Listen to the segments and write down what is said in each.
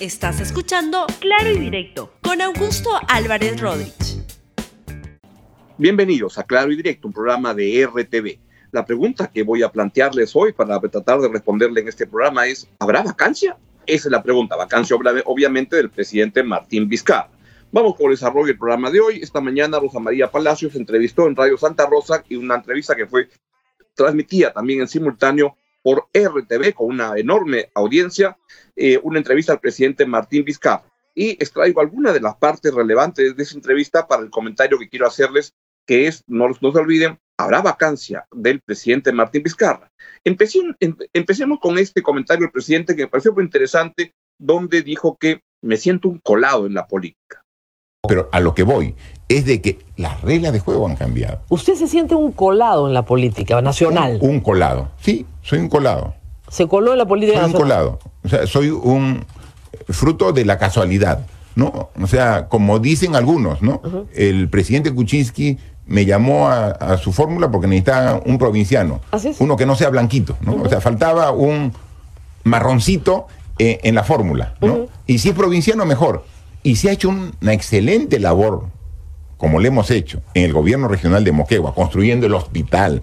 Estás escuchando Claro y Directo con Augusto Álvarez Rodríguez. Bienvenidos a Claro y Directo, un programa de RTV. La pregunta que voy a plantearles hoy para tratar de responderle en este programa es, ¿habrá vacancia? Esa es la pregunta, vacancia obviamente del presidente Martín Vizcarra. Vamos por el desarrollo del programa de hoy. Esta mañana Rosa María Palacios entrevistó en Radio Santa Rosa y una entrevista que fue transmitida también en simultáneo por RTV con una enorme audiencia, eh, una entrevista al presidente Martín Vizcarra. Y extraigo algunas de las partes relevantes de esa entrevista para el comentario que quiero hacerles, que es, no, no se olviden, habrá vacancia del presidente Martín Vizcarra. empecemos con este comentario del presidente que me pareció muy interesante, donde dijo que me siento un colado en la política. Pero a lo que voy es de que las reglas de juego han cambiado. ¿Usted se siente un colado en la política nacional? Un colado, sí, soy un colado. ¿Se coló en la política soy un colado. O sea, soy un fruto de la casualidad, ¿no? O sea, como dicen algunos, ¿no? El presidente Kuczynski me llamó a, su fórmula porque necesitaba un provinciano. Uno que no sea blanquito, ¿no? O sea, faltaba un marroncito eh, en la fórmula, ¿no? Y si es provinciano, mejor. Y se ha hecho una excelente labor, como le hemos hecho, en el gobierno regional de Moquegua, construyendo el hospital.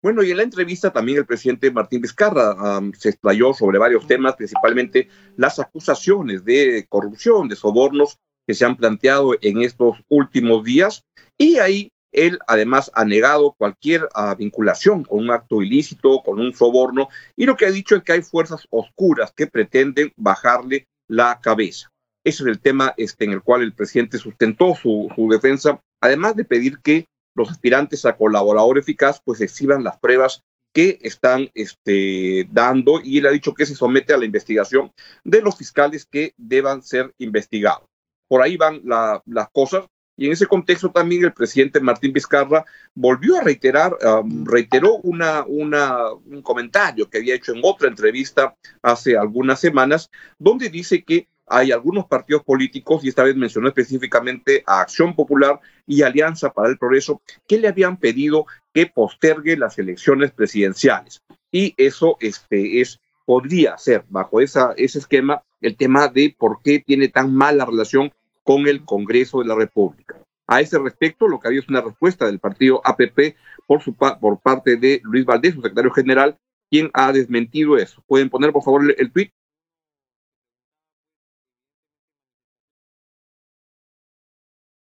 Bueno, y en la entrevista también el presidente Martín Vizcarra se explayó sobre varios temas, principalmente las acusaciones de corrupción, de sobornos que se han planteado en estos últimos días. Y ahí él además ha negado cualquier ah, vinculación con un acto ilícito, con un soborno, y lo que ha dicho es que hay fuerzas oscuras que pretenden bajarle la cabeza. Ese es el tema este, en el cual el presidente sustentó su, defensa, además de pedir que los aspirantes a colaborador eficaz pues exhiban las pruebas que están este, dando y él ha dicho que se somete a la investigación de los fiscales que deban ser investigados. Por ahí van las cosas. Y en ese contexto también el presidente Martín Vizcarra volvió a reiterar, reiteró una, una, un comentario que había hecho en otra entrevista hace algunas semanas, donde dice que hay algunos partidos políticos, y esta vez mencionó específicamente a Acción Popular y Alianza para el Progreso, que le habían pedido que postergue las elecciones presidenciales. Y eso este, es, podría ser, bajo esa, ese esquema, el tema de por qué tiene tan mala relación con el Congreso de la República. A ese respecto, lo que había es una respuesta del partido APP por, su, por parte de Luis Valdés, su secretario general, quien ha desmentido eso. ¿Pueden poner, por favor, el, tuit?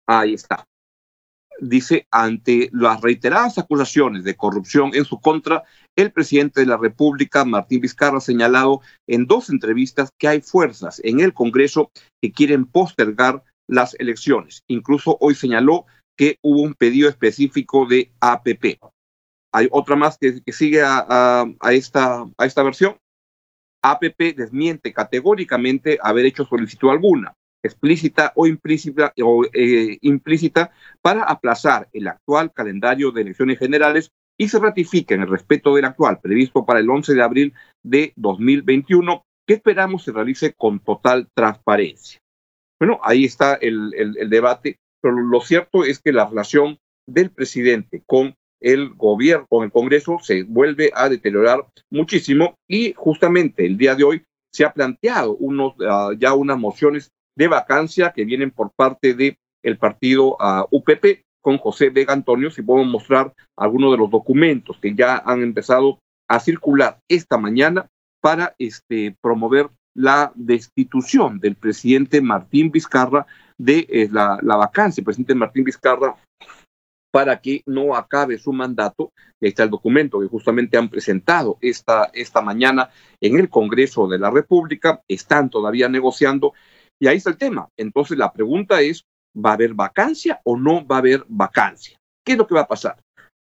Ahí está. Dice, ante las reiteradas acusaciones de corrupción en su contra, el presidente de la República, Martín Vizcarra, ha señalado en dos entrevistas que hay fuerzas en el Congreso que quieren postergar las elecciones. Incluso hoy señaló que hubo un pedido específico de APP. Hay otra más que, sigue a, esta, a esta versión. APP desmiente categóricamente haber hecho solicitud alguna, explícita o implícita, o, eh, implícita para aplazar el actual calendario de elecciones generales y se ratifica en el respeto del actual, previsto para el 11 de abril de 2021, que esperamos se realice con total transparencia. Bueno, ahí está el, el, debate, pero lo cierto es que la relación del presidente con el gobierno, con el Congreso, se vuelve a deteriorar muchísimo y justamente el día de hoy se ha planteado unos, ah, ya unas mociones de vacancia que vienen por parte del el partido ah, UPP con José Vega Antonio, si podemos mostrar algunos de los documentos que ya han empezado a circular esta mañana para este, promover la destitución del presidente Martín Vizcarra de eh, la, la, vacancia, el presidente Martín Vizcarra, para que no acabe su mandato. Ahí está el documento que justamente han presentado esta, esta mañana en el Congreso de la República, están todavía negociando y ahí está el tema. Entonces la pregunta es, ¿va a haber vacancia o no va a haber vacancia? ¿Qué es lo que va a pasar?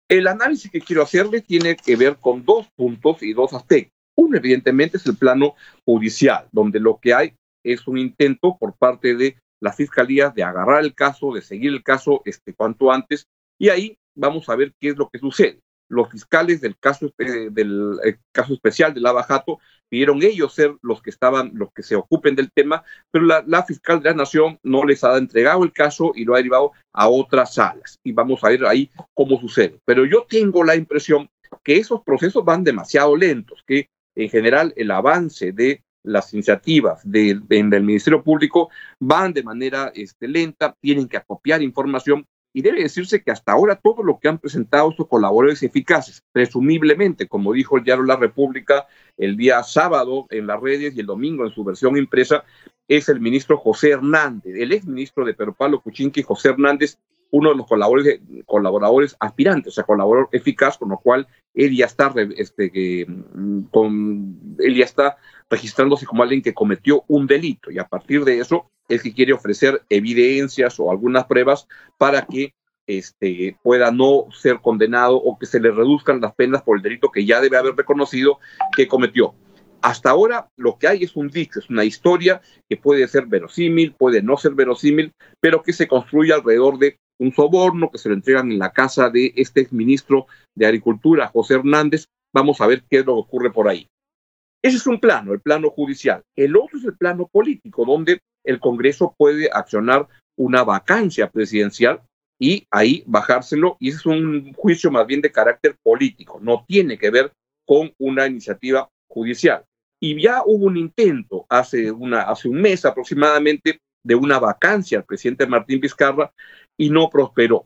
El análisis que quiero hacerle tiene que ver con dos puntos y dos aspectos. Uno, evidentemente, es el plano judicial, donde lo que hay es un intento por parte de la Fiscalía de agarrar el caso, de seguir el caso este, cuanto antes, y ahí vamos a ver qué es lo que sucede. Los fiscales del caso, del eh, caso especial de Lava Jato pidieron ellos ser los que estaban, los que se ocupen del tema, pero la, fiscal de la Nación no les ha entregado el caso y lo ha derivado a otras salas. Y vamos a ver ahí cómo sucede. Pero yo tengo la impresión que esos procesos van demasiado lentos, que en general el avance de las iniciativas del Ministerio Público van de manera este, lenta, tienen que acopiar información y debe decirse que hasta ahora todo lo que han presentado estos colaboradores eficaces, presumiblemente, como dijo el diario La República el día sábado en las redes y el domingo en su versión impresa, es el ministro José Hernández, el ex ministro de Perú Pablo Cuchinqui, José Hernández, uno de los colaboradores, colaboradores aspirantes, o sea, colaborador eficaz, con lo cual él ya está, este, con, él ya está registrándose como alguien que cometió un delito. Y a partir de eso es que quiere ofrecer evidencias o algunas pruebas para que este, pueda no ser condenado o que se le reduzcan las penas por el delito que ya debe haber reconocido que cometió. Hasta ahora lo que hay es un dicho, es una historia que puede ser verosímil, puede no ser verosímil, pero que se construye alrededor de un soborno que se lo entregan en la casa de este exministro de Agricultura, José Hernández. Vamos a ver qué es lo que ocurre por ahí. Ese es un plano, el plano judicial. El otro es el plano político, donde el Congreso puede accionar una vacancia presidencial y ahí bajárselo. Y es un juicio más bien de carácter político, no tiene que ver con una iniciativa judicial. Y ya hubo un intento hace un mes aproximadamente de una vacancia al presidente Martín Vizcarra y no prosperó.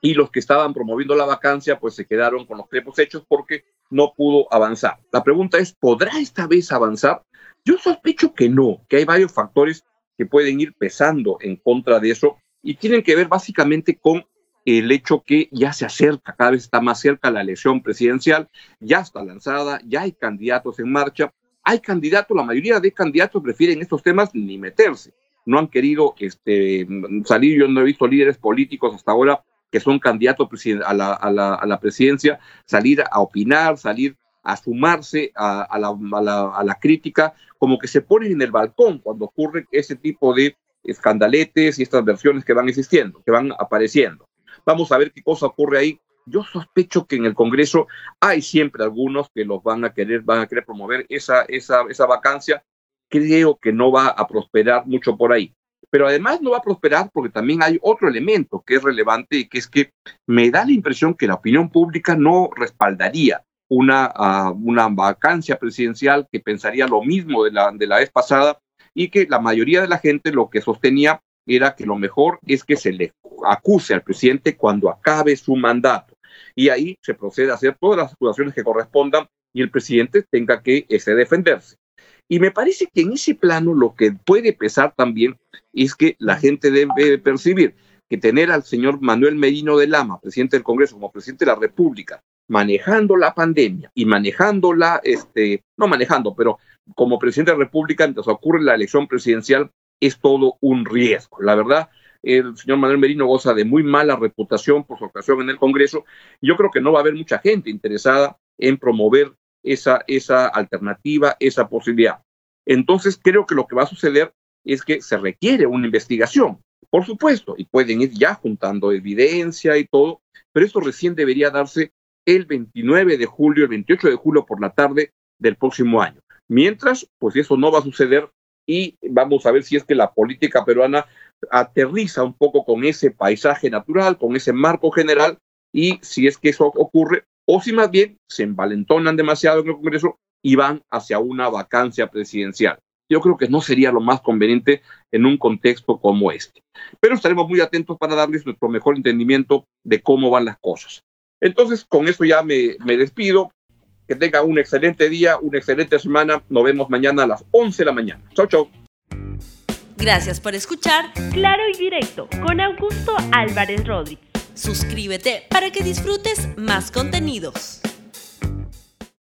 Y los que estaban promoviendo la vacancia pues se quedaron con los crepos hechos porque no pudo avanzar. La pregunta es, ¿podrá esta vez avanzar? Yo sospecho que no, que hay varios factores que pueden ir pesando en contra de eso y tienen que ver básicamente con el hecho que ya se acerca, cada vez está más cerca la elección presidencial, ya está lanzada, ya hay candidatos en marcha, hay candidatos, la mayoría de candidatos prefieren estos temas ni meterse, no han querido este, salir, yo no he visto líderes políticos hasta ahora que son candidatos a la, a la, a la presidencia, salir a opinar, salir a sumarse a, la, a, la, crítica, como que se ponen en el balcón cuando ocurre ese tipo de escandaletes y estas versiones que van existiendo, que van apareciendo. Vamos a ver qué cosa ocurre ahí. Yo sospecho que en el Congreso hay siempre algunos que los van a querer, van a querer promover esa, esa, esa vacancia. Creo que no va a prosperar mucho por ahí. Pero además no va a prosperar porque también hay otro elemento que es relevante y que es que me da la impresión que la opinión pública no respaldaría una, uh, una vacancia presidencial que pensaría lo mismo de la, de la vez pasada y que la mayoría de la gente lo que sostenía era que lo mejor es que se le acuse al presidente cuando acabe su mandato. Y ahí se procede a hacer todas las acusaciones que correspondan y el presidente tenga que ese, defenderse. Y me parece que en ese plano lo que puede pesar también es que la gente debe percibir que tener al señor Manuel Merino de Lama, presidente del Congreso, como presidente de la República, manejando la pandemia y manejando la, este, no manejando, pero como presidente de la República, mientras ocurre la elección presidencial, es todo un riesgo. La verdad, el señor Manuel Merino goza de muy mala reputación por su ocasión en el Congreso. Yo creo que no va a haber mucha gente interesada en promover esa, esa alternativa, esa posibilidad. Entonces, creo que lo que va a suceder es que se requiere una investigación, por supuesto, y pueden ir ya juntando evidencia y todo, pero esto recién debería darse el 29 de julio, el 28 de julio por la tarde del próximo año. Mientras, pues eso no va a suceder y vamos a ver si es que la política peruana aterriza un poco con ese paisaje natural, con ese marco general y si es que eso ocurre o si más bien se envalentonan demasiado en el Congreso y van hacia una vacancia presidencial. Yo creo que no sería lo más conveniente en un contexto como este. Pero estaremos muy atentos para darles nuestro mejor entendimiento de cómo van las cosas. Entonces, con eso ya me, me despido. Que tenga un excelente día, una excelente semana. Nos vemos mañana a las 11 de la mañana. Chau, chau. Gracias por escuchar Claro y Directo con Augusto Álvarez Rodríguez. Suscríbete para que disfrutes más contenidos.